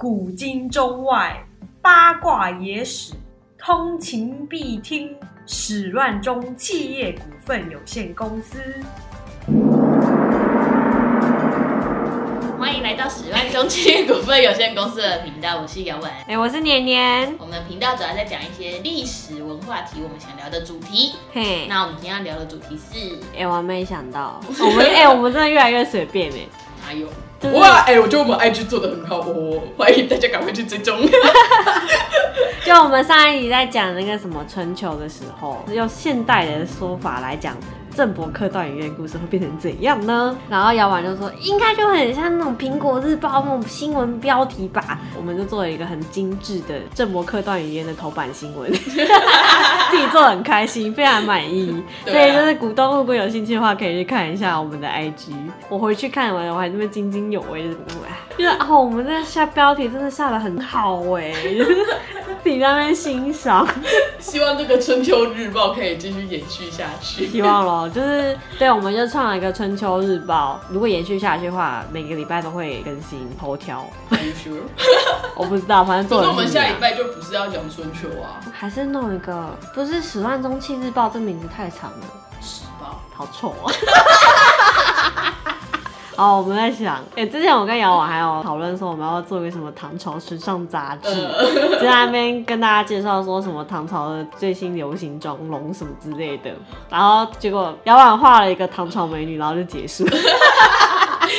古今中外八卦野史，通勤必听。史乱中企业股份有限公司。欢迎来到史万中企业股份有限公司的频道，我是姚文。哎、我是年年，我们频道主要在讲一些历史文化题，我们想聊的主题。嘿，那我们今天要聊的主题是哎、我没想到，我们哎、我们真的越来越随便哎，哪有？就是哇，哎、我觉得我们 IG 做的很好哦，欢迎大家赶快去追踪。就我们上一集在讲那个什么春秋的时候，用现代人的说法来讲。郑伯克段语言故事会变成怎样呢？然后姚婉就说，应该就很像那种苹果日报那种新闻标题吧。我们就做了一个很精致的郑伯克段语言的头版新闻，自己做的很开心，非常满意。所以就是股东如果有兴趣的话，可以去看一下我们的 IG。我回去看完，我还这么津津有味的，就是哦，我们这下标题真的下的很好哎，就是自己在那边欣赏。希望这个春秋日报可以继续延续下去。希望咯，就是对，我们就创了一个春秋日报。如果延续下去的话，每个礼拜都会更新头条。Are you sure？我不知道，反正可是我们下礼拜就不是要讲春秋啊，还是弄一个，不是《史万中气日报》这名字太长了，时报。好丑啊！哦，我们在想，哎、之前我跟姚婉还有讨论说，我们要做一个什么唐朝时尚杂志，就在那边跟大家介绍说什么唐朝的最新流行妆容什么之类的，然后结果姚婉画了一个唐朝美女，然后就结束。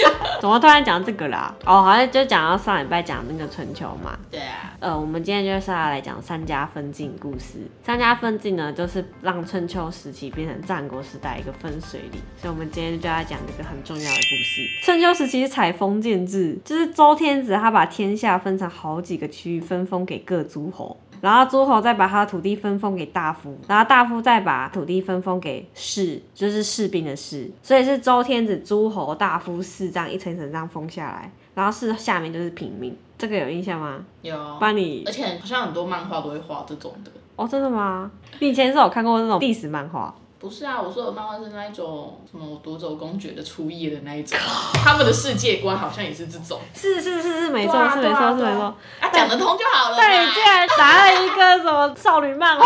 怎么突然讲这个啦？哦，好像就讲到上礼拜讲那个春秋嘛。对啊，呃，我们今天就是要来讲三家分晋故事。三家分晋呢，就是让春秋时期变成战国时代一个分水岭，所以我们今天就要讲这个很重要的故事。春秋时期是采封建制，就是周天子他把天下分成好几个区域，分封给各诸侯。然后诸侯再把他的土地分封给大夫，然后大夫再把土地分封给士，就是士兵的士，所以是周天子、诸侯、大夫、士这样一层一层这样封下来，然后士下面就是平民，这个有印象吗？有，不然你而且好像很多漫画都会画这种的。哦，真的吗？你以前是有看过那种历史漫画？不是啊，我说的漫画是那一种什么夺走公爵的初夜的那一种，他们的世界观好像也是这种。是是是是，没错、对啊是没错、没错。啊，讲得通就好了嘛。但你竟然答了一个什么少女漫画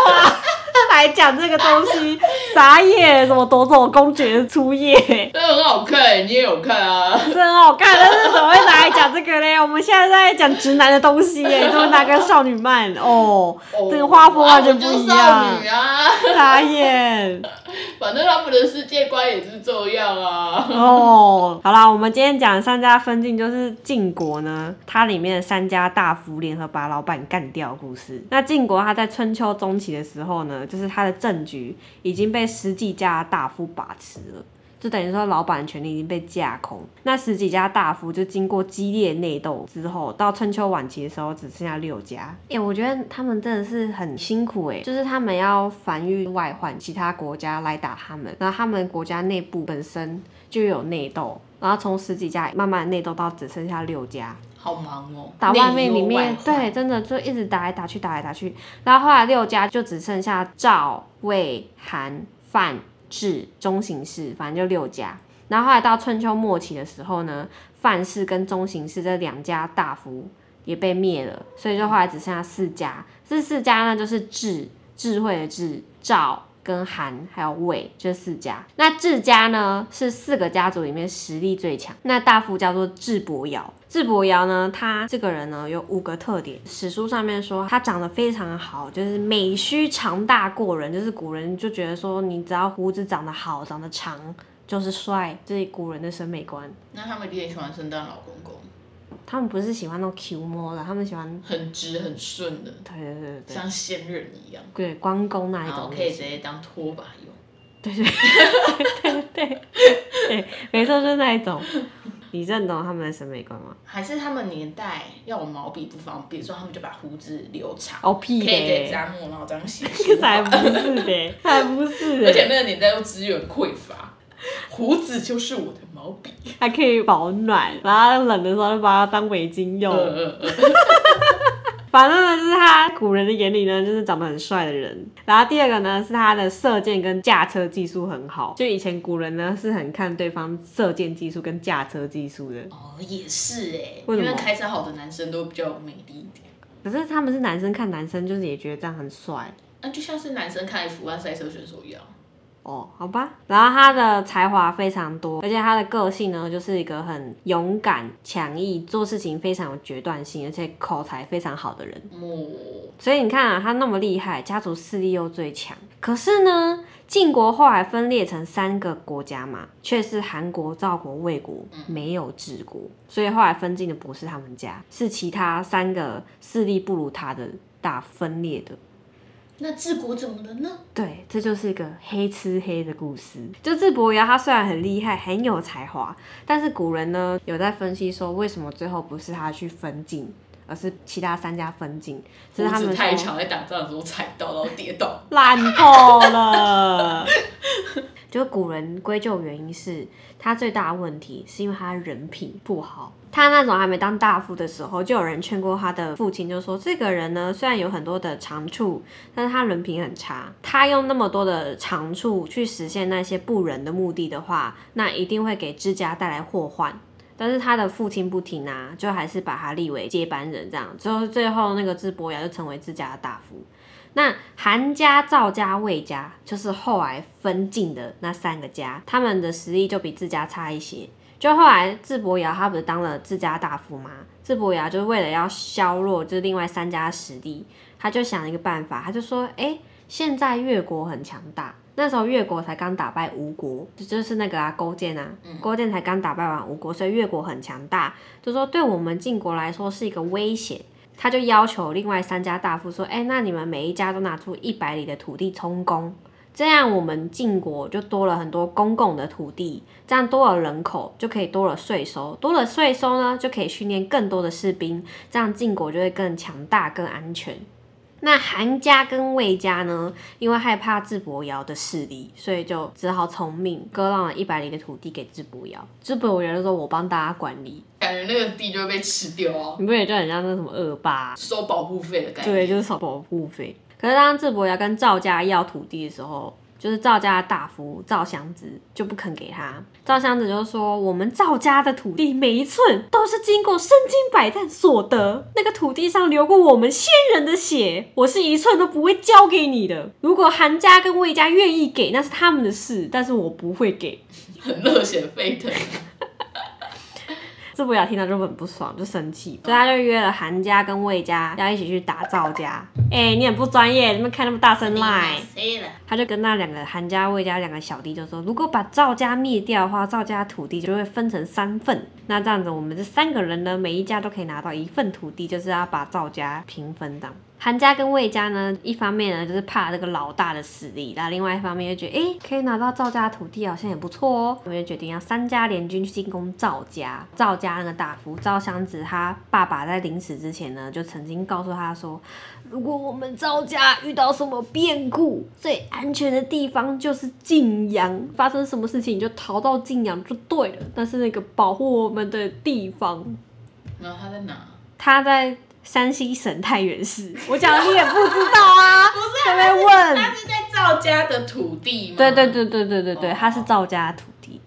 来讲这个东西，傻眼！什么夺走公爵的初夜，这很好看，你也有看啊？是很好看，但是怎么会拿来讲这个嘞？我们现在在讲直男的东西耶，怎么拿个少女漫？哦，这个画风完全不一样啊我们就少女啊，傻眼。反正他们的世界观也是这样啊。哦，好啦，我们今天讲三家分晋，就是晋国呢，它里面的三家大夫联合把老板干掉的故事。那晋国它在春秋中期的时候呢，就是他的政局已经被十几家大夫把持了。就等于说，老板的权力已经被架空。那十几家大夫就经过激烈内斗之后，到春秋晚期的时候，只剩下六家。哎、我觉得他们真的是很辛苦哎，就是他们要繁育外患，其他国家来打他们，然后他们国家内部本身就有内斗，然后从十几家慢慢内斗到只剩下六家。好忙哦，打外面里面，对，，真的就一直打来打去，打来打去。然后后来六家就只剩下赵、魏、韩、范、智、中行氏，反正就六家。然后后来到春秋末期的时候呢，范氏跟中行氏这两家大夫也被灭了，所以就后来只剩下四家。这四家呢，就是智，智慧的智，赵。跟韩还有魏这四家，那智家呢是四个家族里面实力最强。那大夫叫做智伯瑶，智伯瑶呢，他这个人呢有五个特点。史书上面说他长得非常好，就是美须长大过人，就是古人就觉得说你只要胡子长得好、长得长就是帅，这是古人的审美观。那他们一定也喜欢圣诞老公公，他们不是喜欢那种 Q 摸的，他们喜欢很直很顺的，对对对对像仙人一样，对关公那一种可以直接当拖把用。对对对 对，没错，就是那一种。你认同他们的审美观吗？还是他们年代要我毛笔不方便，所以他们就把胡子留长，哦屁可以直接嘞，扎墨，然后这样写。才不是的，才不是的，而且那个年代又资源匮乏，胡子就是我的毛笔。还可以保暖，然后冷的时候就把它当围巾用。呃呃呃，反正呢，就是他古人的眼里呢，就是长得很帅的人。然后第二个呢，是他的射箭跟驾车技术很好。就以前古人呢是很看对方射箭技术跟驾车技术的。哦，也是哎，为什么因为开车好的男生都比较有魅力一点。可是他们是男生看男生，就是也觉得这样很帅。那就像是男生看 F1 赛车选手一样。哦，好吧。然后他的才华非常多，而且他的个性呢，就是一个很勇敢、强毅，做事情非常有决断性，而且口才非常好的人。哦，所以你看啊，他那么厉害，家族势力又最强，可是呢，晋国后来分裂成三个国家嘛，却是韩国、赵国、魏国没有治国，所以后来分晋的不是他们家，是其他三个势力不如他的大分裂的。那治国怎么了呢？对，这就是一个黑吃黑的故事。就智伯牙，他虽然很厉害，很有才华，但是古人呢有在分析说，为什么最后不是他去分晋，而是其他三家分晋？这是他们太说长，在打仗的时候踩到，然后跌倒。烂透了。就古人归咎原因是他最大的问题是因为他人品不好。他那种还没当大夫的时候，就有人劝过他的父亲，就说这个人呢，虽然有很多的长处，但是他人品很差。他用那么多的长处去实现那些不仁的目的的话，那一定会给自家带来祸患。但是他的父亲不听啊，就还是把他立为接班人，这样最后最后那个智伯牙就成为自家的大夫。那韩家、赵家、魏家，就是后来分晋的那三个家，他们的实力就比自家差一些。就后来智伯牙他不是当了自家大夫吗？智伯牙就是为了要削弱就是另外三家实力，他就想了一个办法，他就说：哎、现在越国很强大，那时候越国才刚打败吴国，就就是那个啊勾践啊，勾践才刚打败完吴国，所以越国很强大，就说对我们晋国来说是一个威胁。他就要求另外三家大夫说：“哎、那你们每一家都拿出一百里的土地充公，这样我们晋国就多了很多公共的土地，这样多了人口就可以多了税收，多了税收呢就可以训练更多的士兵，这样晋国就会更强大、更安全。”那韩家跟魏家呢，因为害怕智伯瑶的势力，所以就只好从命割让了一百里的土地给智伯瑶。智伯瑶就说：“我帮大家管理。感觉那个地就会被吃掉”啊，你不也就很像那什么恶霸、收保护费的感觉。对，就是收保护费。可是当智伯要跟赵家要土地的时候，就是赵家的大夫赵祥子就不肯给他。赵祥子就说：“我们赵家的土地每一寸都是经过身经百战所得，那个土地上流过我们先人的血，我是一寸都不会交给你的。如果韩家跟魏家愿意给，那是他们的事，但是我不会给。”很热血沸腾。智博雅听到就很不爽，就生气，所以他就约了韩家跟魏家要一起去打赵家。哎、你很不专业，你们开那么大声赖。谁了？他就跟那两个韩家、魏家两个小弟就说，如果把赵家灭掉的话，赵家土地就会分成三份。那这样子，我们这三个人呢，每一家都可以拿到一份土地，就是要把赵家平分这样。韩家跟魏家呢，一方面呢就是怕这个老大的实力，然后另外一方面又觉得，哎、可以拿到赵家的土地好像也不错哦。我们就决定要三家联军去进攻赵家。赵家那个大夫赵襄子，他爸爸在临死之前呢，就曾经告诉他说，如果我们赵家遇到什么变故，最安全的地方就是晋阳，发生什么事情你就逃到晋阳就对了，那是那个保护我们的地方。然后他在哪？他在山西省太原市，我讲你也不知道啊，不是在那边问。他是在赵家的土地吗？对对对对对对对，哦他是赵家的土地。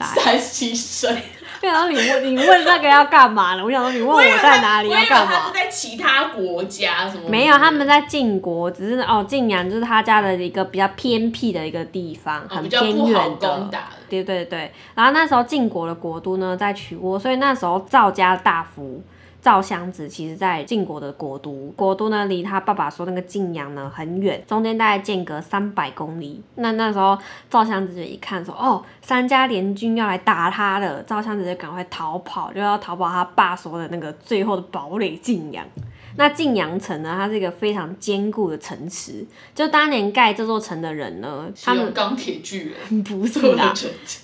山西省。对，然后你问你问那个要干嘛呢？我想说你问我在哪里要干嘛他是？在其他国家什么？没有，他们在晋国，只是哦晋阳就是他家的一个比较偏僻的一个地方，哦很偏远的。对对对，然后那时候晋国的国都呢在曲沃，所以那时候赵家大夫赵襄子其实在晋国的国都，国都呢离他爸爸说那个晋阳呢很远，中间大概间隔三百公里。那那时候赵襄子就一看说，哦，三家联军要来打他了，赵襄子就赶快逃跑，就要逃跑他爸说的那个最后的堡垒晋阳。那晋阳城呢，它是一个非常坚固的城池。就当年盖这座城的人呢，他们钢铁巨人 不是做的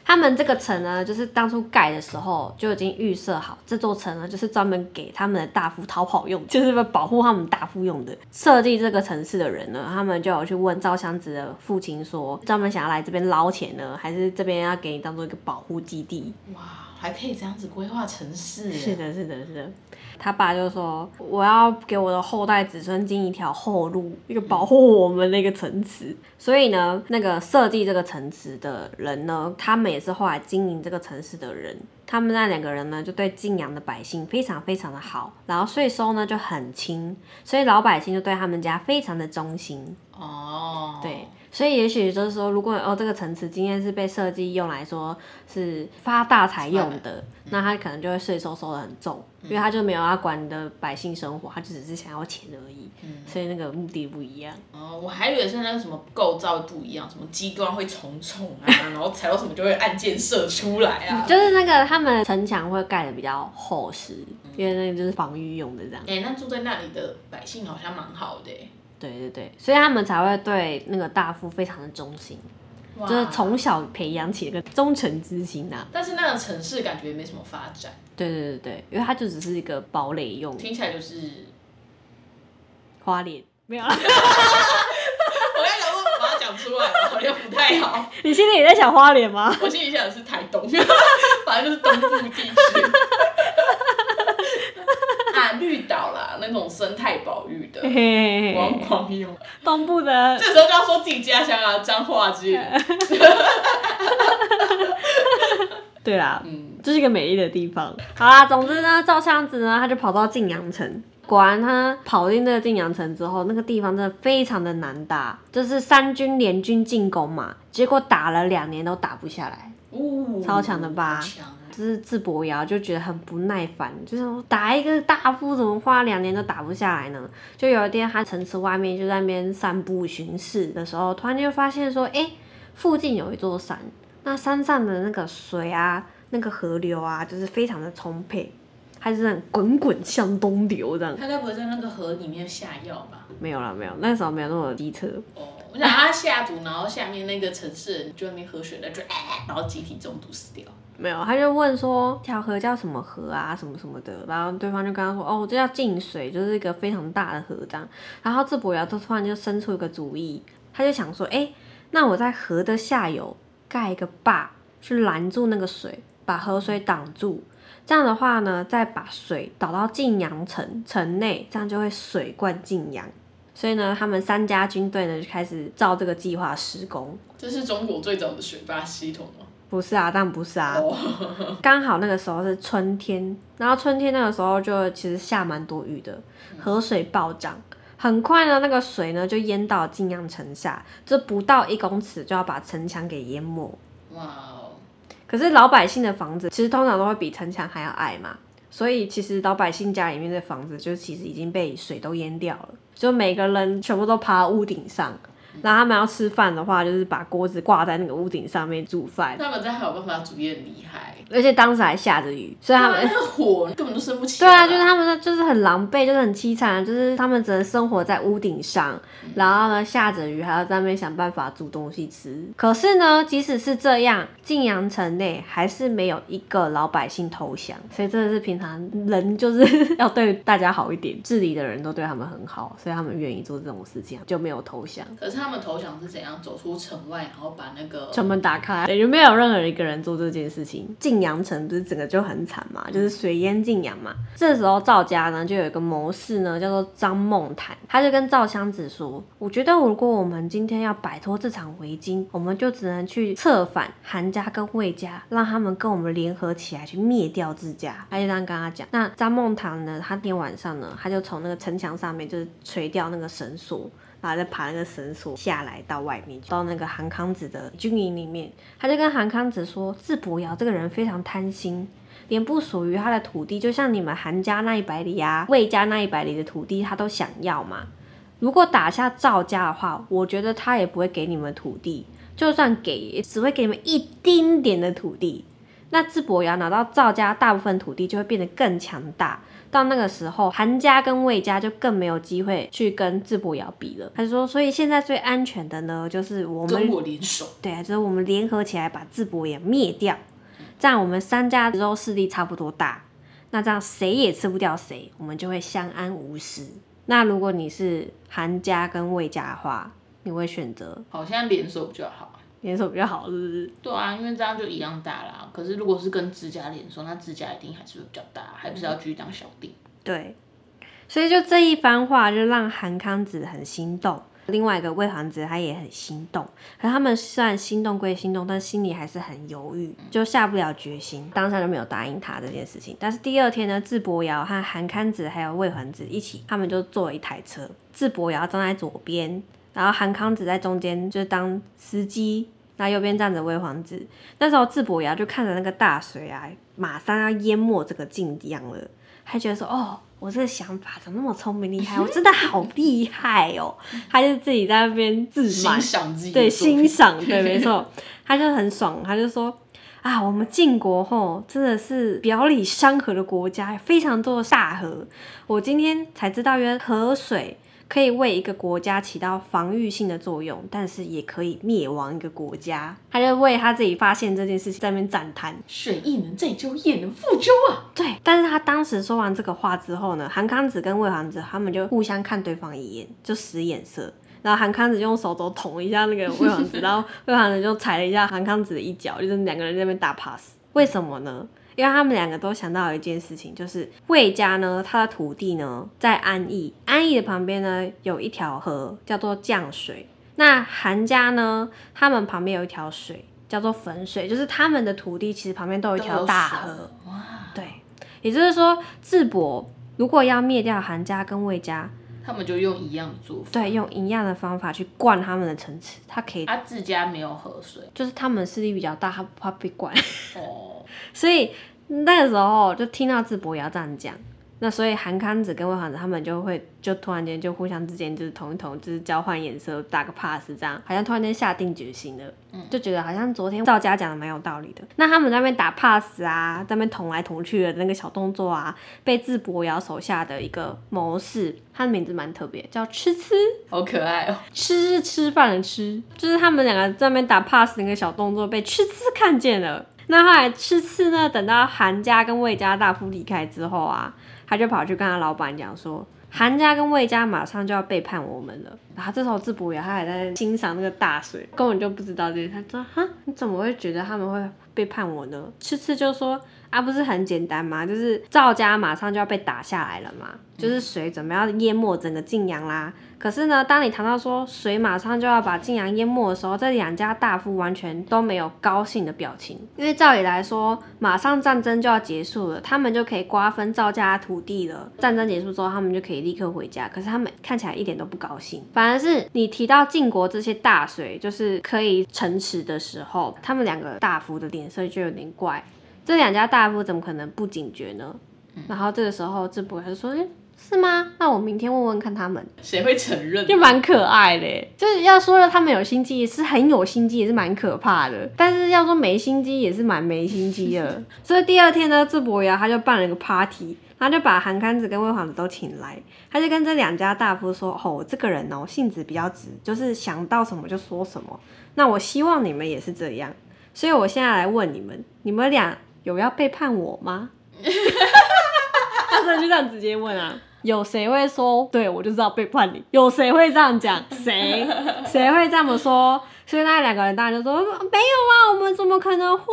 他们这个城呢，就是当初盖的时候就已经预设好，这座城呢就是专门给他们的大夫逃跑用，就是为保护他们大夫用的。设计这个城市的人呢，他们就有去问赵襄子的父亲说，专门想要来这边捞钱呢，还是这边要给你当做一个保护基地？哇，还可以这样子规划城市。是的，是的，是的。他爸就说：“我要给我的后代子孙经一条后路，一个保护我们的一个城池。所以呢，那个设计这个城池的人呢，他们也是后来经营这个城市的人。他们那两个人呢，就对晋阳的百姓非常非常的好，然后税收呢就很轻，所以老百姓就对他们家非常的忠心。哦，对，所以也许就是说，如果哦这个城池今天是被设计用来说是发大财用的，那他可能就会税收收的很重，因为他就没有要管你的百姓生活，他就只是想要钱而已，所以那个目的不一样。哦，我还以为是那个什么构造不一样，什么机关会重重啊，然后踩到什么就会按键射出来啊。就是那个他们城墙会盖的比较厚实，因为那个就是防御用的这样。哎、那住在那里的百姓好像蛮好的、欸，对对对，所以他们才会对那个大夫非常的忠心，就是从小培养起一个忠诚之心呐、但是那个城市感觉没什么发展，对对对对，因为它就只是一个堡垒用听起来就是花脸。没有啊，我刚想说把它讲出来，好像不太好。你心里也在想花脸吗？我心里想的是台东，反正就是东部地区。啊，绿岛啦，那种生态保育的嘿嘿嘿观嘿光用。东部的 这时候就要说自己家乡啊，彰化之类的。对啦，嗯，这是一个美丽的地方。好啦，总之呢，赵襄子呢，他就跑到晋阳城。果然，他跑进这个晋阳城之后，那个地方真的非常的难打，就是三军联军进攻嘛，结果打了两年都打不下来。哦，超强的吧就是智伯瑶就觉得很不耐烦，就是说打一个大夫怎么花两年都打不下来呢？就有一天他城池外面就在那边散步巡视的时候，突然就发现说，哎、附近有一座山，那山上的那个水啊，那个河流啊，就是非常的充沛，它是很滚滚向东流这样。他该不会在那个河里面下药吧？没有了，没有，那时候没有那么机车。哦，我想他下毒，然后下面那个城市人就那边喝水，那就哎，然后集体中毒死掉。没有，他就问说条河叫什么河啊，什么什么的，然后对方就跟他说，哦，这叫晋水，就是一个非常大的河这样。然后智伯瑶就突然就生出一个主意，他就想说，哎，那我在河的下游盖一个坝，去拦住那个水，把河水挡住。这样的话呢，再把水导到晋阳城城内，这样就会水灌晋阳。所以呢，他们三家军队呢就开始照这个计划施工。这是中国最早的水坝系统吗？不是啊，当然不是啊。哦，刚好那个时候是春天，然后春天那个时候就其实下蛮多雨的，河水暴涨，很快呢那个水呢就淹到晋阳城下，这不到一公尺就要把城墙给淹没。哇哦，可是老百姓的房子其实通常都会比城墙还要矮嘛，所以其实老百姓家里面的房子就其实已经被水都淹掉了，就每个人全部都爬屋顶上。然后他们要吃饭的话，就是把锅子挂在那个屋顶上面煮饭，他们这还有办法煮也很厉害。而且当时还下着雨，所以他们那个火根本都生不起来。对啊，就是他们就是很狼狈，就是很凄惨，就是他们只能生活在屋顶上，然后呢下着雨还要在那边想办法煮东西吃。可是呢，即使是这样，晋阳城内还是没有一个老百姓投降，所以真的是平常人就是 要对大家好一点，治理的人都对他们很好，所以他们愿意做这种事情，就没有投降。可是他们投降是怎样？走出城外，然后把那个城门打开，对，就没有任何一个人做这件事情。晋阳城不是整个就很惨嘛，就是水淹晋阳嘛。这时候赵家呢就有一个谋士呢，叫做张梦谈，他就跟赵襄子说：“我觉得如果我们今天要摆脱这场围巾，我们就只能去策反韩家跟魏家，让他们跟我们联合起来去灭掉自家。”他就这样跟他讲。那张梦谈呢，他那天晚上呢，他就从那个城墙上面就是垂掉那个绳索。然后再爬那个绳索下来到外面，到那个韩康子的军营里面，他就跟韩康子说：“智伯瑶这个人非常贪心，连不属于他的土地，就像你们韩家那一百里啊、魏家那一百里的土地，他都想要嘛。如果打下赵家的话，我觉得他也不会给你们土地，就算给，也只会给你们一丁点的土地。那智伯瑶拿到赵家大部分土地，就会变得更强大。到那个时候，韩家跟魏家就更没有机会去跟智伯瑶比了。他就说，所以现在最安全的呢，就是我们跟我联手。对啊，就是我们联合起来把智伯也灭掉，这样我们三家之后势力差不多大，那这样谁也吃不掉谁，我们就会相安无事。那如果你是韩家跟魏家的话，你会选择好像联手比较好。联手比较好，是不是？对啊，因为这样就一样大啦。可是如果是跟自家联手，那自家一定还是会比较大，还不是要继续当小弟。对，所以就这一番话就让韩康子很心动。另外一个魏皇子他也很心动，可他们虽然心动归心动，但心里还是很犹豫，就下不了决心，当下就没有答应他这件事情。但是第二天呢，智伯瑶和韩康子还有魏皇子一起，他们就坐了一台车，智伯瑶站在左边，然后韩康子在中间就是当司机，那右边站着魏皇子。那时候智伯牙就看着那个大水啊，马上要淹没这个晋江了，还觉得说哦。我这个想法怎么那么聪明厉害？我真的好厉害哦！他就自己在那边自满，欣赏自己对欣赏，对，没错，他就很爽，他就说啊，我们晋国吼真的是表里山河的国家，非常多的大河。我今天才知道，原来河水可以为一个国家起到防御性的作用，但是也可以灭亡一个国家。他就为他自己发现这件事情在那边赞叹。水亦能载舟，也能覆舟啊！对，但是他当时说完这个话之后呢，韩康子跟魏皇子他们就互相看对方一眼，就使眼色。然后韩康子就用手肘捅一下那个魏皇子，然后魏皇子就踩了一下韩康子的一脚，就是两个人在那边打 pass。为什么呢？因为他们两个都想到一件事情，就是魏家呢，他的土地呢在安邑，安邑的旁边呢有一条河叫做降水。那韩家呢，他们旁边有一条水叫做汾水，就是他们的土地其实旁边都有一条大河。哇，对，也就是说，智伯如果要灭掉韩家跟魏家，他们就用一样的做法。对，用一样的方法去灌他们的城池，他可以，他自家没有河水就是他们势力比较大，他不怕被灌，哦，所以那个时候就听到智博也要这样讲。那所以韩康子跟魏皇子他们就会就突然间就互相之间就是同一同就是交换眼色打个 pass 这样，好像突然间下定决心了，就觉得好像昨天赵家讲的蛮有道理的。那他们在那边打 pass 啊，在那边捅来捅去的那个小动作啊，被智博瑶手下的一个谋士，他的名字蛮特别，叫吃吃。好可爱哦。吃是吃饭的吃，就是他们两个在那边打 pass 那个小动作被吃吃看见了。那后来次次呢，等到韩家跟魏家大夫离开之后啊，他就跑去跟他老板讲说，韩家跟魏家马上就要背叛我们了。然后这时候智博也他还在欣赏那个大水，根本就不知道这些。他说：“哈，你怎么会觉得他们会背叛我呢？”次次就说：“啊，不是很简单吗？就是赵家马上就要被打下来了嘛，就是水准备要淹没整个晋阳啦。可是呢，当你谈到说水马上就要把晋阳淹没的时候，这两家大夫完全都没有高兴的表情，因为照理来说，马上战争就要结束了，他们就可以瓜分赵家的土地了。战争结束之后，他们就可以立刻回家。可是他们看起来一点都不高兴，反而是你提到晋国这些大水就是可以城池的时候，他们两个大夫的脸色就有点怪。这两家大夫怎么可能不警觉呢？然后这个时候智伯就说：“诶是吗？那我明天问问看他们。”谁会承认？就蛮可爱的，就是要说了他们有心机，是很有心机，也是蛮可怕的。但是要说没心机，也是蛮没心机的。所以第二天呢，智博呀他就办了一个 party，他就把韩康子跟魏皇子都请来，他就跟这两家大夫说：“哦，这个人哦，性子比较直，就是想到什么就说什么。那我希望你们也是这样。所以我现在来问你们，你们俩有要背叛我吗？” 他真的就这样直接问啊。有谁会说对我就知道背叛你？有谁会这样讲？谁 谁会这么说？所以那两个人当然就说没有啊，我们怎么可能会？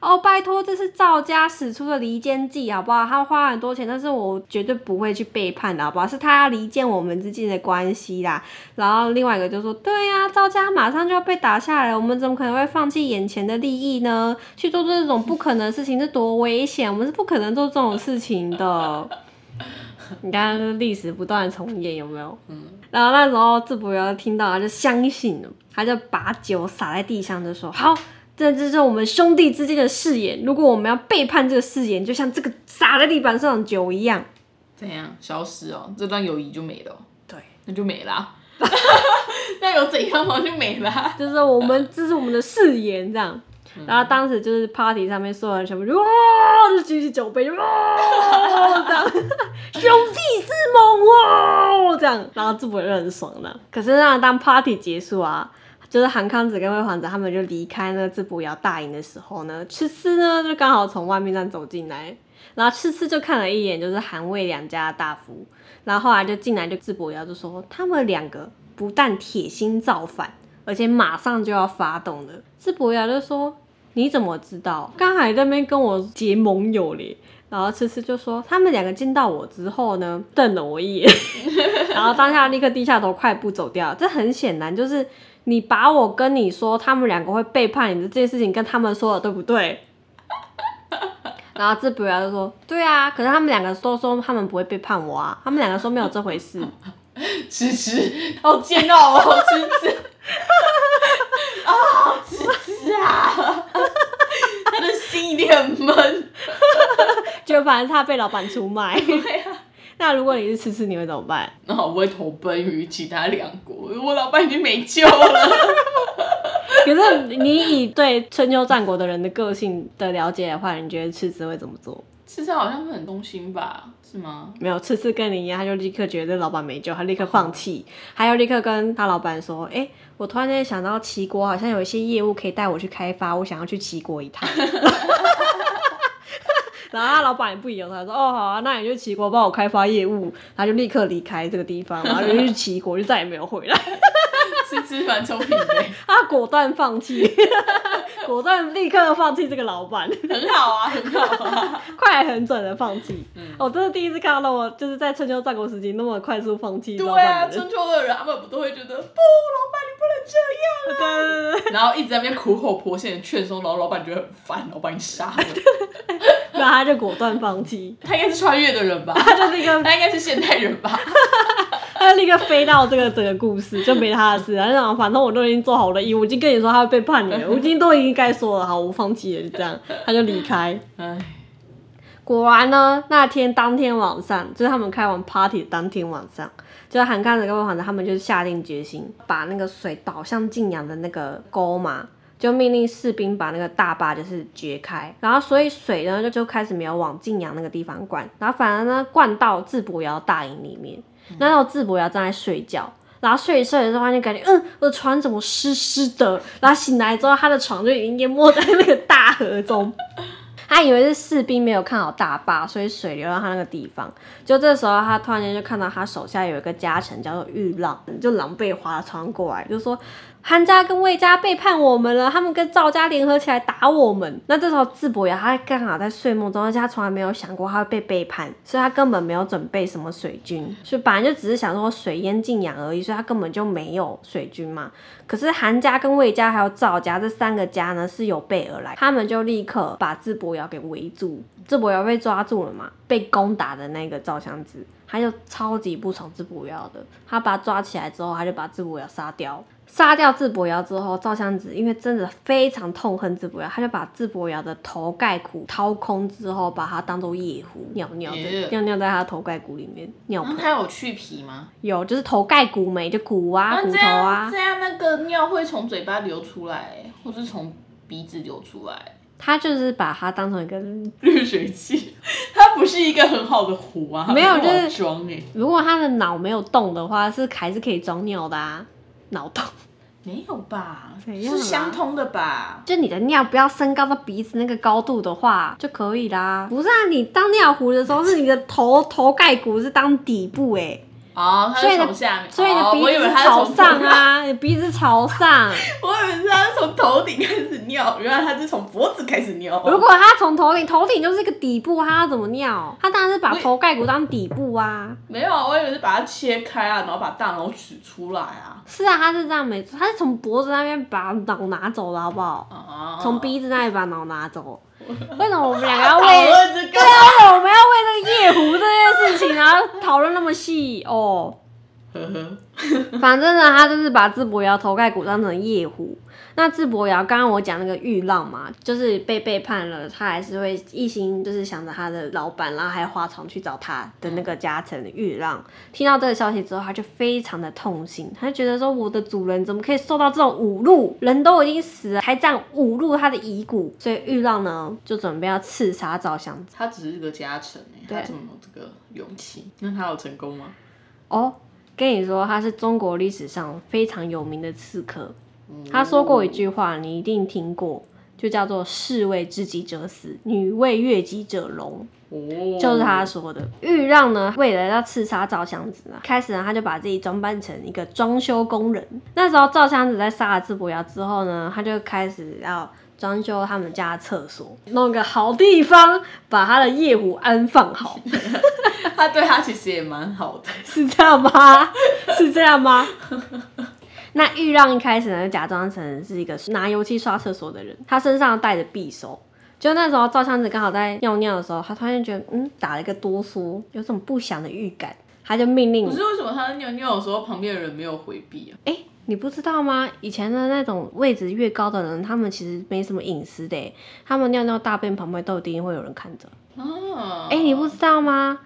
哦，拜托，这是赵家使出的离间计，好不好？他花很多钱，但是我绝对不会去背叛的，好不好？是他要离间我们之间的关系啦。然后另外一个就说，对呀、赵家马上就要被打下来，我们怎么可能会放弃眼前的利益呢？去做这种不可能的事情，这多危险！我们是不可能做这种事情的。你看，这历史不断重演，有没有？嗯。然后那时候智博瑶听到，他就相信了，他就把酒洒在地上，就说：“好，这这是我们兄弟之间的誓言。如果我们要背叛这个誓言，就像这个洒在地板上的酒一样。怎样消失哦？这段友谊就没了哦，”对，那就没了啊。那有怎样吗？就没了啊。就是我们这是我们的誓言，这样。然后当时就是 party 上面所有人全部就哇，就举起酒杯，就哇 这样，兄弟之盟哇这样，然后智伯就很爽的。可是那当 party 结束啊，就是韩康子跟魏皇子他们就离开那个智伯窑大营的时候呢，吃吃呢就刚好从外面站走进来，然后吃吃就看了一眼，就是韩魏两家的大夫，然后后来就进来就智伯窑就说他们两个不但铁心造反。而且马上就要发动了，智伯窑就说：“你怎么知道？刚还在那边跟我结盟友嘞。然后吃吃就说，他们两个见到我之后呢，瞪了我一眼，然后当下立刻低下头，快步走掉。这很显然就是你把我跟你说他们两个会背叛你的这件事情跟他们说了，对不对？然后智博雅就说，对啊，可是他们两个都说他们不会背叛我啊，他们两个说没有这回事。吃吃，好煎熬哦，吃吃，啊，吃吃啊，他的心一定很闷。就反正他被老板出卖。对啊，那如果你是吃吃，你会怎么办？那我会投奔于其他两国，我老板已经没救了。可是你以对春秋战国的人的个性的了解的话，你觉得赤子会怎么做？赤子好像会很动心吧？是吗？没有，赤子跟你一样，他就立刻觉得老板没救，他立刻放弃，还有立刻跟他老板说：“哎、我突然间想到齐国好像有一些业务可以带我去开发，我想要去齐国一趟。”然后他老板也不疑有他，说：“哦，好啊，那你就齐国帮我开发业务。”他就立刻离开这个地方，然后就去齐国，就再也没有回来。吃吃蛮聪明的，他果断放弃，果断立刻放弃这个老板，很好啊，很好啊。快很准的放弃。嗯我真的第一次看到我就是在春秋战国时期那么快速放弃老对啊。春秋的人他们不都会觉得不，老板你不能这样。啊对对对，然后一直在那边苦口婆心的劝说，然后老板觉得很烦，我把你杀了。然后他就果断放弃，他应该是穿越的人吧？他就是一个他应该是现代人吧？他立刻飞到这个整个故事，就没他的事。他想反正我都已经做好我的义务，我已经跟你说他会背叛你了，我已经都已经该说了，好，我放弃了，就这样，他就离开。哎，果然呢，那天当天晚上，就是他们开完 party 当天晚上，就是韩看着各位皇子，他们就下定决心，把那个水导向晋阳的那个沟嘛，就命令士兵把那个大坝就是掘开，然后所以水呢就就开始没有往晋阳那个地方灌，然后反而呢灌到智伯瑶大营里面，那时候智伯瑶正在睡觉。然后睡一睡的时候，就感觉，嗯，我的床怎么湿湿的？然后醒来之后，他的床就已经淹没在那个大河中。他以为是士兵没有看好大坝，所以水流到他那个地方。就这时候，他突然间就看到他手下有一个家臣叫做玉浪，就狼狈划船过来，就说韩家跟魏家背叛我们了，他们跟赵家联合起来打我们。那这时候智伯牙他刚好在睡梦中，而且他从来没有想过他会被背叛，所以他根本没有准备什么水军，所以本来就只是想说水淹晋阳而已，所以他根本就没有水军嘛。可是韩家跟魏家还有赵家这三个家呢是有备而来，他们就立刻把智伯瑶给围住。智伯瑶被抓住了嘛，被攻打的那个赵襄子，他就超级不爽智伯瑶的，他把他抓起来之后，他就把智伯瑶杀掉。杀掉智伯瑶之后，赵襄子因为真的非常痛恨智伯瑶，他就把智伯瑶的头盖骨掏空之后，把它当做夜壶尿尿的，尿尿在他的头盖骨里面尿盆。那他有去皮吗？有就是头盖骨没，就骨啊骨头啊样，这样那个尿会从嘴巴流出来，或是从鼻子流出来。他就是把它当成一个，滤水器，它不是一个很好的壶啊，没有就是装哎、如果他的脑没有动的话，是还是可以装尿的啊，脑洞。没有吧？怎样啊是相通的吧？就你的尿不要升高到鼻子那个高度的话就可以啦。不是啊，你当尿壶的时候是你的头头盖骨是当底部哎、哦，它所以你的是从下面，所以你的哦我以 鼻子朝上，啊，你鼻子朝上。我以为是他是从头顶开始尿，原来他是从脖子开始尿。如果他从头顶，头顶就是一个底部，他要怎么尿？他当然是把头盖骨当底部啊。没有，我以为是把它切开啊，然后把大脑取出来啊。是啊，他是这样没错，他是从脖子那边把脑拿走了，好不好？啊，从鼻子那里把脑拿走。为什么我们两个要 为论这个，对啊，我们要为那个夜壶这件事情，然后讨论那么细哦。呵呵，反正呢，他就是把智伯瑶头盖骨当成夜壶。那智伯瑶刚刚我讲那个玉浪嘛，就是被背叛了，他还是会一心就是想着他的老板，然后还花床去找他的那个家臣玉浪。听到这个消息之后，他就非常的痛心，他就觉得说我的主人怎么可以受到这种侮辱？人都已经死了，还这样侮辱他的遗骨，所以玉浪呢就准备要刺杀赵襄子。他只是个家臣哎，他怎么有这个勇气？那他有成功吗？哦，跟你说，他是中国历史上非常有名的刺客。他说过一句话，你一定听过，就叫做“士为知己者死，女为悦己者容”，哦，就是他说的。豫让呢，为了要刺杀赵襄子呢，开始呢他就把自己装扮成一个装修工人。那时候赵襄子在杀了智伯瑶之后呢，他就开始要。装修他们家的厕所，弄个好地方，把他的夜壶安放好，他对他其实也蛮好的。是这样吗？是这样吗？那玉让一开始呢，就假装成是一个拿油漆刷厕所的人，他身上带着匕首。就那时候赵箱子刚好在尿尿的时候，他突然觉得嗯打了一个哆嗦，有种不祥的预感，他就命令可是为什么他在尿尿的时候，旁边的人没有回避啊？哎、你不知道吗？以前的那种位置越高的人，他们其实没什么隐私的，他们尿尿大便旁边都一定会有人看着。哦，哎、你不知道吗？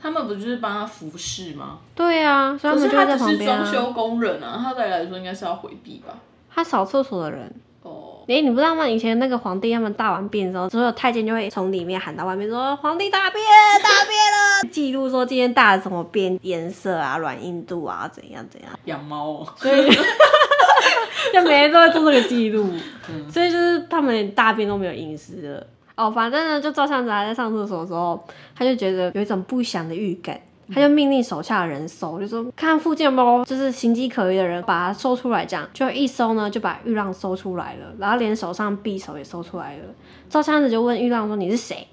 他们不就是帮他服侍吗？对啊，所以他们就会在他只是旁边啊。装修工人啊，他对来说应该是要回避吧？他扫厕所的人，哦，哎、你不知道吗？以前那个皇帝他们大完便的时候，所有太监就会从里面喊到外面说：“皇帝大便，大便了！” 记录说今天大了什么便，颜色啊、软硬度啊，怎样怎样。养猫哦，所以 就每天都会做这个记录，嗯所以就是他们连大便都没有隐私了。哦，反正呢，就照相子还在上厕所的时候，他就觉得有一种不祥的预感，他就命令手下的人搜，就说看附近有没有就是形迹可疑的人，把他搜出来。这样就一搜呢，就把玉浪搜出来了，然后连手上匕首也搜出来了。赵相子就问玉浪说：“你是谁？”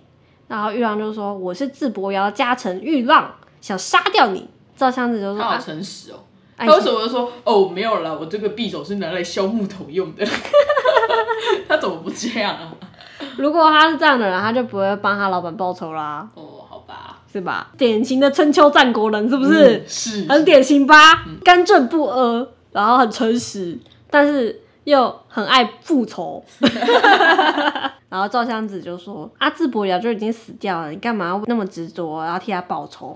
然后玉浪就说：“我是智伯瑶家臣玉浪，想杀掉你。”赵相子就说：“他好啊，诚实哦。哎他为什么就说哦没有啦，我这个匕首是拿来削木头用的？他怎么不这样啊？如果他是这样的人，他就不会帮他老板报仇啦，是吧？典型的春秋战国人，是不是？嗯是很典型吧？干正不阿，然后很诚实，但是又很爱复仇。然后赵襄子就说：“阿智伯牙就已经死掉了，你干嘛要那么执着，然后替他报仇？”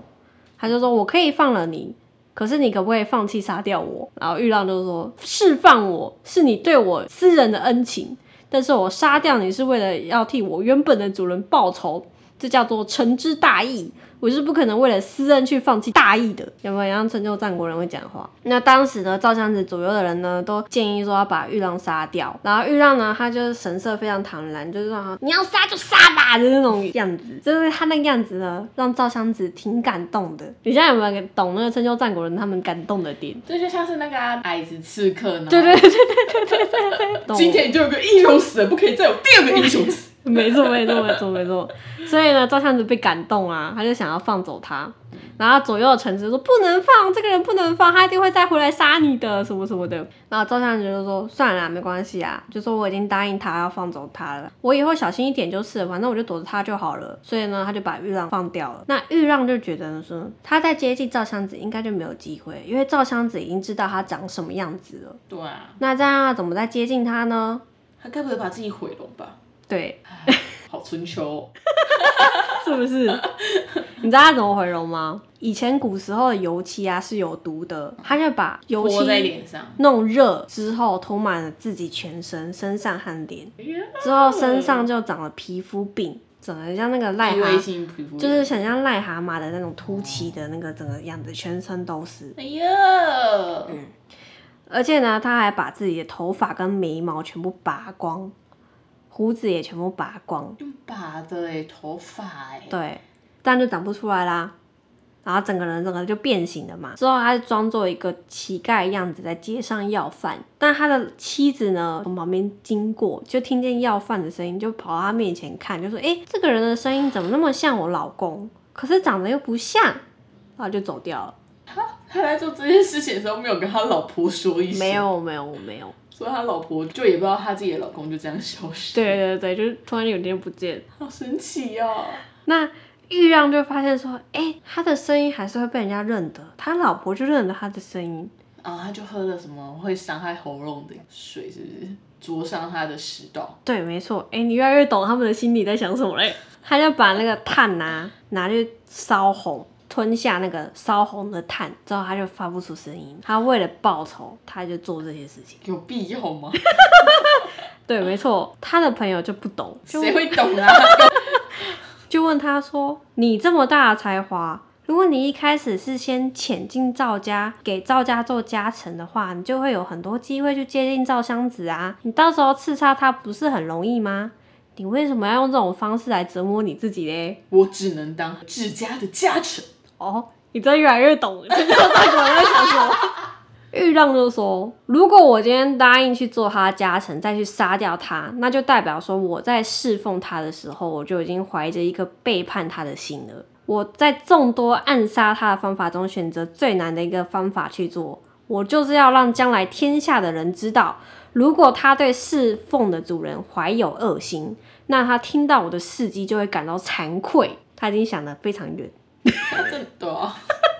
他就说：“我可以放了你，可是你可不可以放弃杀掉我？”然后玉浪就说：“释放我是你对我私人的恩情，但是我杀掉你是为了要替我原本的主人报仇，这叫做臣之大义。我是不可能为了私恩去放弃大义的。有没有像春秋战国人会讲话？那当时呢，赵襄子左右的人呢，都建议说要把玉让杀掉。然后玉让呢，他就是神色非常坦然，就是说你要杀就杀吧，就是那种样子。就是他那个样子呢，让赵襄子挺感动的。你现在有没有懂那个春秋战国人他们感动的点？这就像是那个啊矮子刺客，对对对对对对对对，今天就有个英雄死了，不可以再有第二个英雄死。没错，没错，没错，没错。所以呢，赵襄子被感动啊，他就想要放走他。然后左右的臣子说不能放，这个人不能放，他一定会再回来杀你的，什么什么的。然后赵襄子就说算了啦，没关系啊，就说我已经答应他要放走他了，我以后小心一点就是了，反正我就躲着他就好了。所以呢，他就把玉浪放掉了。那玉浪就觉得说他在接近赵襄子应该就没有机会，因为赵襄子已经知道他长什么样子了。对啊，那这样要怎么再接近他呢？他该不会把自己毁容吧？对，好春秋、哦，是不是？你知道他怎么回容吗？以前古时候的油漆啊是有毒的，他就把油漆脸上。弄热之后涂满了自己全身、身上和脸，之后身上就长了皮肤病，整得像那个癞蛤，就是很像癞蛤蟆的那种凸起的那个整个样子，全身都是。哎呀，而且呢，他还把自己的头发跟眉毛全部拔光，胡子也全部拔光，用拔的哎，头发哎，对，这样就长不出来啦。然后整个人整个就变形了嘛。之后他就装作一个乞丐样子在街上要饭，但他的妻子呢从旁边经过，就听见要饭的声音，就跑到他面前看，就说：“哎，这个人的声音怎么那么像我老公？可是长得又不像。”然后就走掉了。他在做这件事情的时候，没有跟他老婆说一声，没，有，没有，没有。所以他老婆就也不知道他自己的老公就这样消失，对，对对，就是突然有天不见。好神奇哦。那玉让就发现说，哎、他的声音还是会被人家认得，他老婆就认得他的声音。啊，他就喝了什么会伤害喉咙的水，是不是？灼伤他的食道。对，没错。哎、你越来越懂他们的心里在想什么嘞。他就把那个炭拿拿去烧红，吞下那个烧红的炭之后，他就发不出声音。他为了报仇，他就做这些事情。有必要吗？对，没错。他的朋友就不懂，就谁会懂啊？就问他说：“你这么大的才华，如果你一开始是先潜进赵家，给赵家做家臣的话，你就会有很多机会去接近赵襄子啊。你到时候刺杀他不是很容易吗？你为什么要用这种方式来折磨你自己嘞？我只能当治家的家臣。哦，你真越来越懂了，真的战国人在想什么？玉浪就说：“如果我今天答应去做他的家臣，再去杀掉他，那就代表说我在侍奉他的时候，我就已经怀着一个背叛他的心了。我在众多暗杀他的方法中，选择最难的一个方法去做，我就是要让将来天下的人知道，如果他对侍奉的主人怀有恶心，那他听到我的事迹就会感到惭愧。他已经想得非常远。”真的，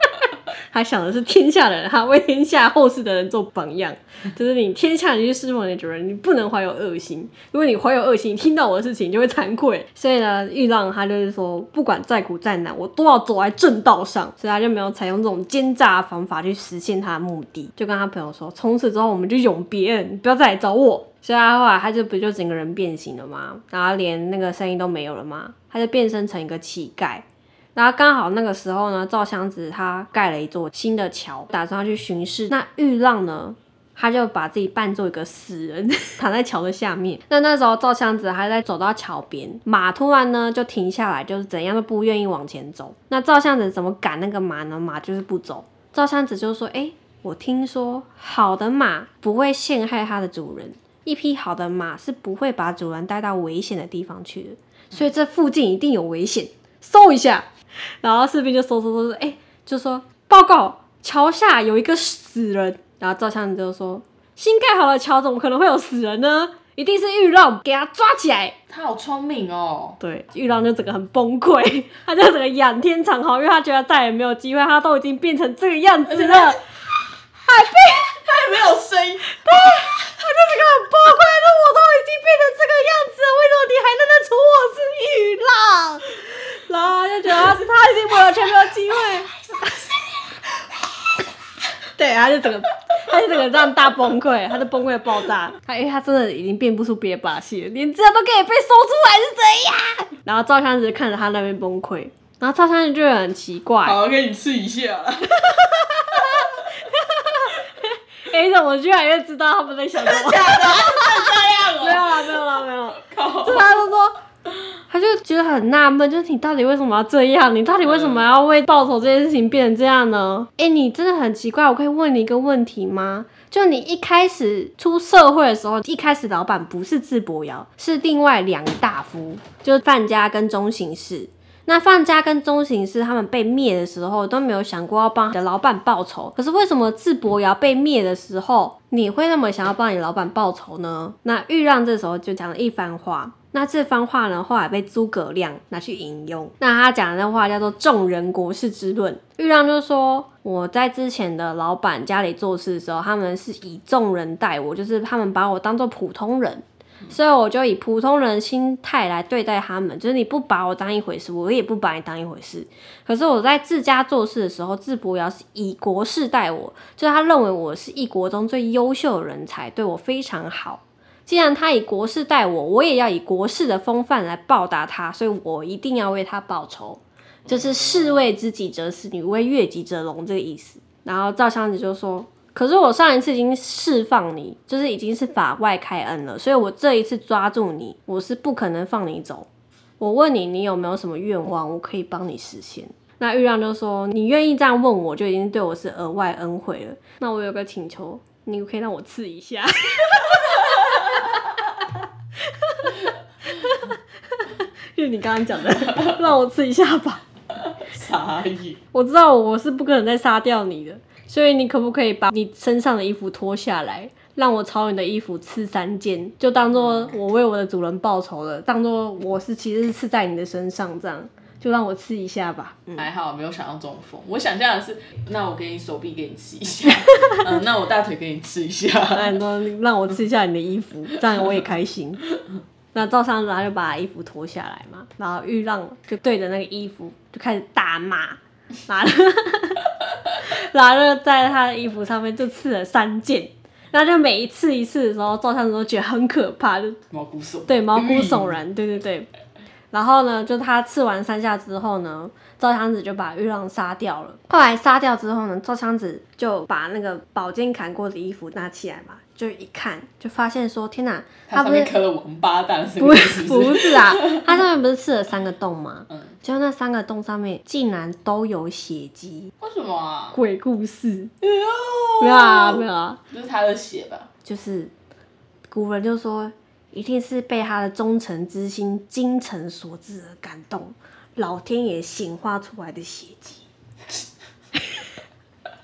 他想的是天下的人，他为天下后世的人做榜样。就是你天下人去侍奉你的主人，你不能怀有恶心。如果你怀有恶心，你听到我的事情你就会惭愧。所以呢，玉浪他就是说，不管再苦再难，我都要走在正道上。所以他就没有采用这种奸诈的方法去实现他的目的，就跟他朋友说，从此之后我们就永别，你不要再来找我。所以他后来他就不就整个人变形了吗？然后连那个声音都没有了吗？他就变身成一个乞丐。然后刚好那个时候呢，赵襄子他盖了一座新的桥，打算要去巡视。那玉浪呢，他就把自己扮作一个死人，躺在桥的下面。那那时候赵襄子还在走到桥边，马突然呢就停下来，就是怎样都不愿意往前走。那赵襄子怎么赶那个马呢？马就是不走。赵襄子就说：“哎，我听说好的马不会陷害它的主人，一匹好的马是不会把主人带到危险的地方去的。所以这附近一定有危险，搜一下。”然后士兵就搜搜搜，哎，就说报告桥下有一个死人。然后赵襄子就说：新盖好的桥怎么可能会有死人呢？一定是玉浪给他抓起来。他好聪明哦。对，玉浪就整个很崩溃，他就整个仰天长嚎，因为他觉得再也没有机会，他都已经变成这个样子了，还被他也没有声音。对，他就整个很崩溃，说我都已经变成这个样子了，为什么你还认得出我是玉浪？然后就觉得他他已经没有全没有机会。对，他就整个，他就整个这样大崩溃，他就崩溃爆炸。他因为他真的已经变不出别的把戏了，连这都可以被说出来是怎样？然后赵襄子看着他那边崩溃，然后赵襄子就很奇怪。好，我给你试一下。哎，怎么居然又知道他们在想什么？假的，这样哦。没有啦，没有啦，没有。就他就说。他就觉得很纳闷，就是你到底为什么要这样？你到底为什么要为报仇这件事情变成这样呢？哎，你真的很奇怪，我可以问你一个问题吗？就你一开始出社会的时候，一开始老板不是智伯尧，是另外两大夫，就是范家跟中行氏。那范家跟中行氏他们被灭的时候，都没有想过要帮你的老板报仇。可是为什么智伯尧被灭的时候，你会那么想要帮你老板报仇呢？那豫让这时候就讲了一番话。那这番话呢，后来被诸葛亮拿去引用。那他讲的那话叫做“众人国事之论”。豫让就说：“我在之前的老板家里做事的时候，他们是以众人待我，就是他们把我当做普通人，所以我就以普通人心态来对待他们。就是你不把我当一回事，我也不把你当一回事。可是我在自家做事的时候，智伯尧是以国事待我，就是他认为我是一国中最优秀的人才，对我非常好。”既然他以国事待我，我也要以国事的风范来报答他，所以我一定要为他报仇。就是士为知己者死，女为悦己者容这个意思。然后赵襄子就说：“可是我上一次已经释放你，就是已经是法外开恩了，所以我这一次抓住你，我是不可能放你走。我问你，你有没有什么愿望，我可以帮你实现？”那玉亮就说：“你愿意这样问我，就已经对我是额外恩惠了。那我有个请求，你可以让我刺一下。” 就是你刚刚讲的，让我吃一下吧。傻眼！我知道我是不可能再杀掉你的，所以你可不可以把你身上的衣服脱下来，让我朝你的衣服刺三件，就当做我为我的主人报仇了，当做我是其实是刺在你的身上，这样就让我刺一下吧。还好没有想到中风，我想象的是，那我给你手臂给你刺一下，嗯，那我大腿给你刺一下，很多让我刺一下你的衣服，这样我也开心。那赵襄子他就把衣服脱下来嘛，然后玉浪就对着那个衣服就开始大骂，然后 然后就在他的衣服上面就刺了三剑，然后就每一次一次的时候，赵襄子都觉得很可怕，就毛骨悚对毛骨悚然，对对对。然后呢，就他刺完三下之后呢，赵襄子就把玉郎杀掉了。后来杀掉之后呢，赵襄子就把那个宝剑砍过的衣服拿起来嘛，就一看就发现说，天哪，他上不是面刻了王八蛋，是不不是？不是啊，他上面不是刺了三个洞吗？嗯，结果那三个洞上面竟然都有血迹，为什么啊？鬼故事。哎没有啊，没有啊，就是他的血吧？就是古人就说，一定是被他的忠诚之心、精诚所致而感动，老天爷显化出来的血迹。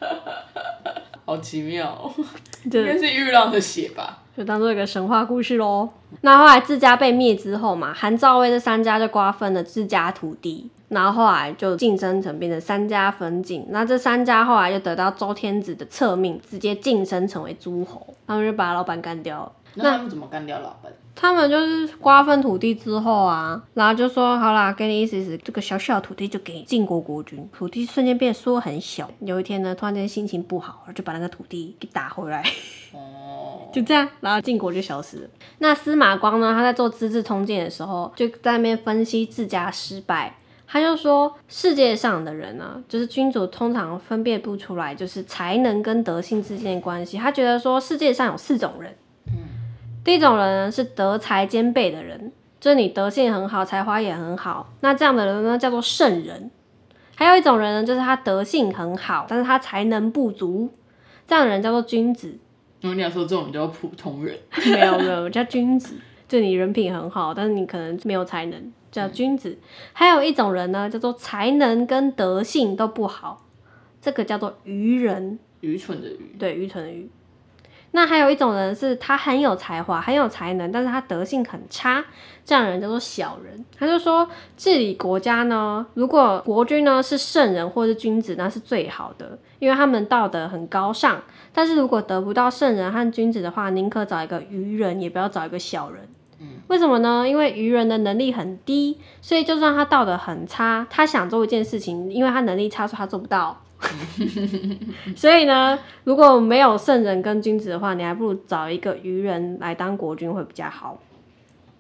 好奇妙、应该是玉浪的血吧？就当做一个神话故事喽。那后来自家被灭之后嘛，韩赵魏这三家就瓜分了自家土地，然后后来就晋升成变成三家分晋。那这三家后来就得到周天子的册命，直接晋升成为诸侯，他们就把老板干掉了。那他们怎么干掉老板？他们就是瓜分土地之后啊，然后就说好啦，给你意思意思，这个小小土地就给晋国国君，土地瞬间变缩很小。有一天呢，突然间心情不好，就把那个土地给打回来。哦，就这样，然后晋国就消失了。那司马光呢？他在做《资治通鉴》的时候，就在那边分析自家失败。他就说，世界上的人呢，就是君主通常分辨不出来，就是才能跟德性之间的关系。他觉得说，世界上有四种人。第一种人呢是德才兼备的人，就是你德性很好，才华也很好，那这样的人呢叫做圣人。还有一种人呢，就是他德性很好，但是他才能不足，这样的人叫做君子。如果你要说这种叫普通人，没有没有，叫君子，就你人品很好，但是你可能没有才能，叫君子。还有一种人呢，叫做才能跟德性都不好，这个叫做愚人，愚蠢的愚，对，愚蠢的愚。那还有一种人是他很有才华，很有才能，但是他德性很差，这样的人叫做小人。他就说治理国家呢，如果国君呢是圣人或是君子，那是最好的，因为他们道德很高尚。但是如果得不到圣人和君子的话，宁可找一个愚人，也不要找一个小人。为什么呢？因为愚人的能力很低，所以就算他道德很差，他想做一件事情，因为他能力差，所以他做不到。所以呢，如果没有圣人跟君子的话，你还不如找一个愚人来当国君会比较好。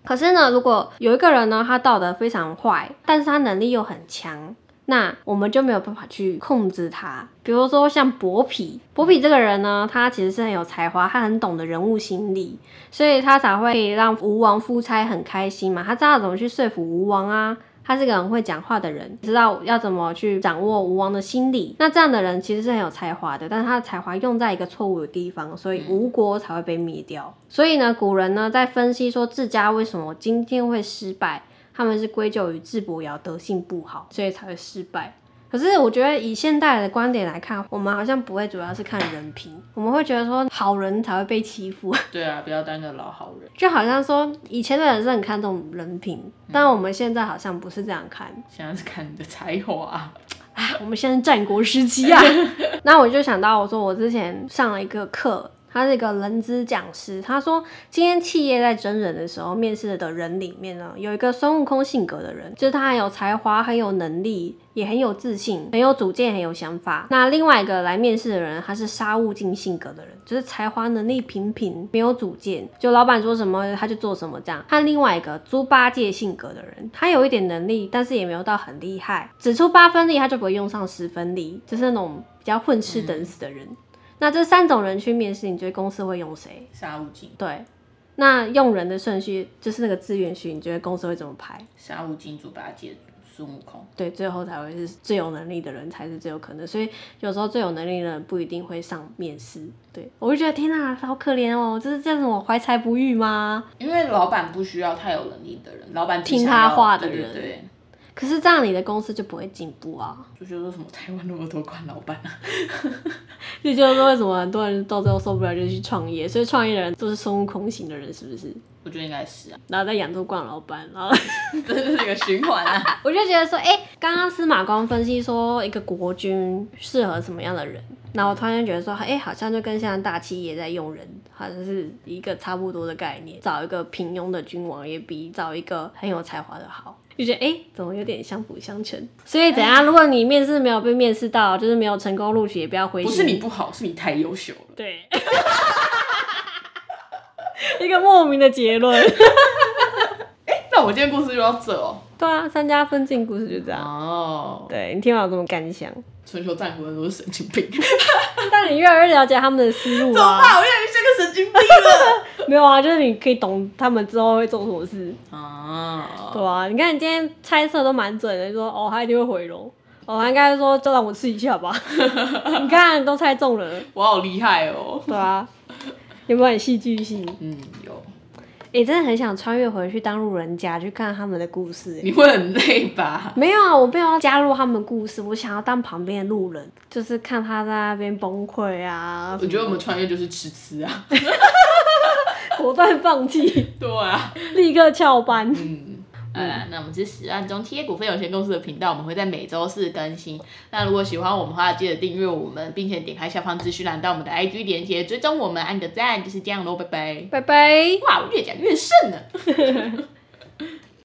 可是呢，如果有一个人呢，他道德非常坏，但是他能力又很强，那我们就没有办法去控制他。比如说像伯嚭，伯嚭这个人呢，他其实是很有才华，他很懂得人物心理，所以他才会让吴王夫差很开心嘛。他知道怎么去说服吴王啊。他是个很会讲话的人，知道要怎么去掌握吴王的心理。那这样的人其实是很有才华的，但是他的才华用在一个错误的地方，所以吴国才会被灭掉。所以呢，古人呢在分析说自家为什么今天会失败，他们是归咎于智伯瑶德性不好，所以才会失败。可是我觉得以现代的观点来看，我们好像不会主要是看人品，我们会觉得说好人才会被欺负，对啊，不要当个老好人。就好像说以前的人是很看重人品，但我们现在好像不是这样看。现在是看你的才华，啊，我们现在战国时期啊，那我就想到，我说我之前上了一个课，他是一个人资讲师，他说今天企业在真人的时候，面试的人里面呢，有一个孙悟空性格的人，就是他很有才华，很有能力，也很有自信，很有主见，很有想法。那另外一个来面试的人，他是沙悟净性格的人，就是才华能力平平，没有主见，就老板说什么他就做什么这样。他另外一个猪八戒性格的人，他有一点能力，但是也没有到很厉害，只出八分力他就不会用上十分力，就是那种比较混吃等死的人。那这三种人去面试，你觉得公司会用谁？沙悟净，对，那用人的顺序就是那个资源序，你觉得公司会怎么排？沙悟净、猪八戒、孙悟空。对，最后才会是最有能力的人才是最有可能。所以有时候最有能力的人不一定会上面试。对我就觉得天哪，好可怜哦，这是叫什么怀才不遇吗？因为老板不需要太有能力的人，老板只听他话的人对对，可是这样你的公司就不会进步啊。就觉得说什么台湾那么多官老板啊，这就是为什么很多人到最后受不了就去创业，所以创业的人都是孙悟空型的人，是不是？我觉得应该是啊，然后再养出惯老板，然后 这就是一个循环啊。我就觉得说，哎、刚刚司马光分析说一个国君适合什么样的人，然后我突然间觉得说，哎、好像就跟现在大企业在用人，好像是一个差不多的概念。找一个平庸的君王，也比找一个很有才华的好。就觉得哎、怎么有点相辅相成？所以怎样？如果你面试没有被面试到，就是没有成功录取，也不要灰心。不是你不好，是你太优秀了。对，一个莫名的结论。那我今天故事就到这哦。对啊，三家分晋故事就这样。哦，对你听完有什么感想？春秋战国人都是神经病，但你越来越了解他们的思路怎么啊。办？我越来越像个神经病了。没有啊，就是你可以懂他们之后会做什么事，啊，对啊，你看你今天猜测都蛮准的，你说哦他一定会回笼，哦他应该说就让我试一下吧，你看都猜中了，我好厉害哦。对啊，有没有很戏剧性？嗯，有。诶、真的很想穿越回去当路人甲去看他们的故事、诶你会很累吧？没有啊，我没有要加入他们故事，我想要当旁边的路人，就是看他在那边崩溃啊。我觉得我们穿越就是吃吃啊。果断放弃，对啊。立刻翘班。嗯。那我们是十万中企业股份有限公司的频道，我们会在每周四更新。那如果喜欢我们的话，记得订阅我们，并且点开下方资讯栏到我们的 IG 连接，追踪我们，按个赞，就是这样喽，拜拜。拜拜。哇，我越讲越顺 了。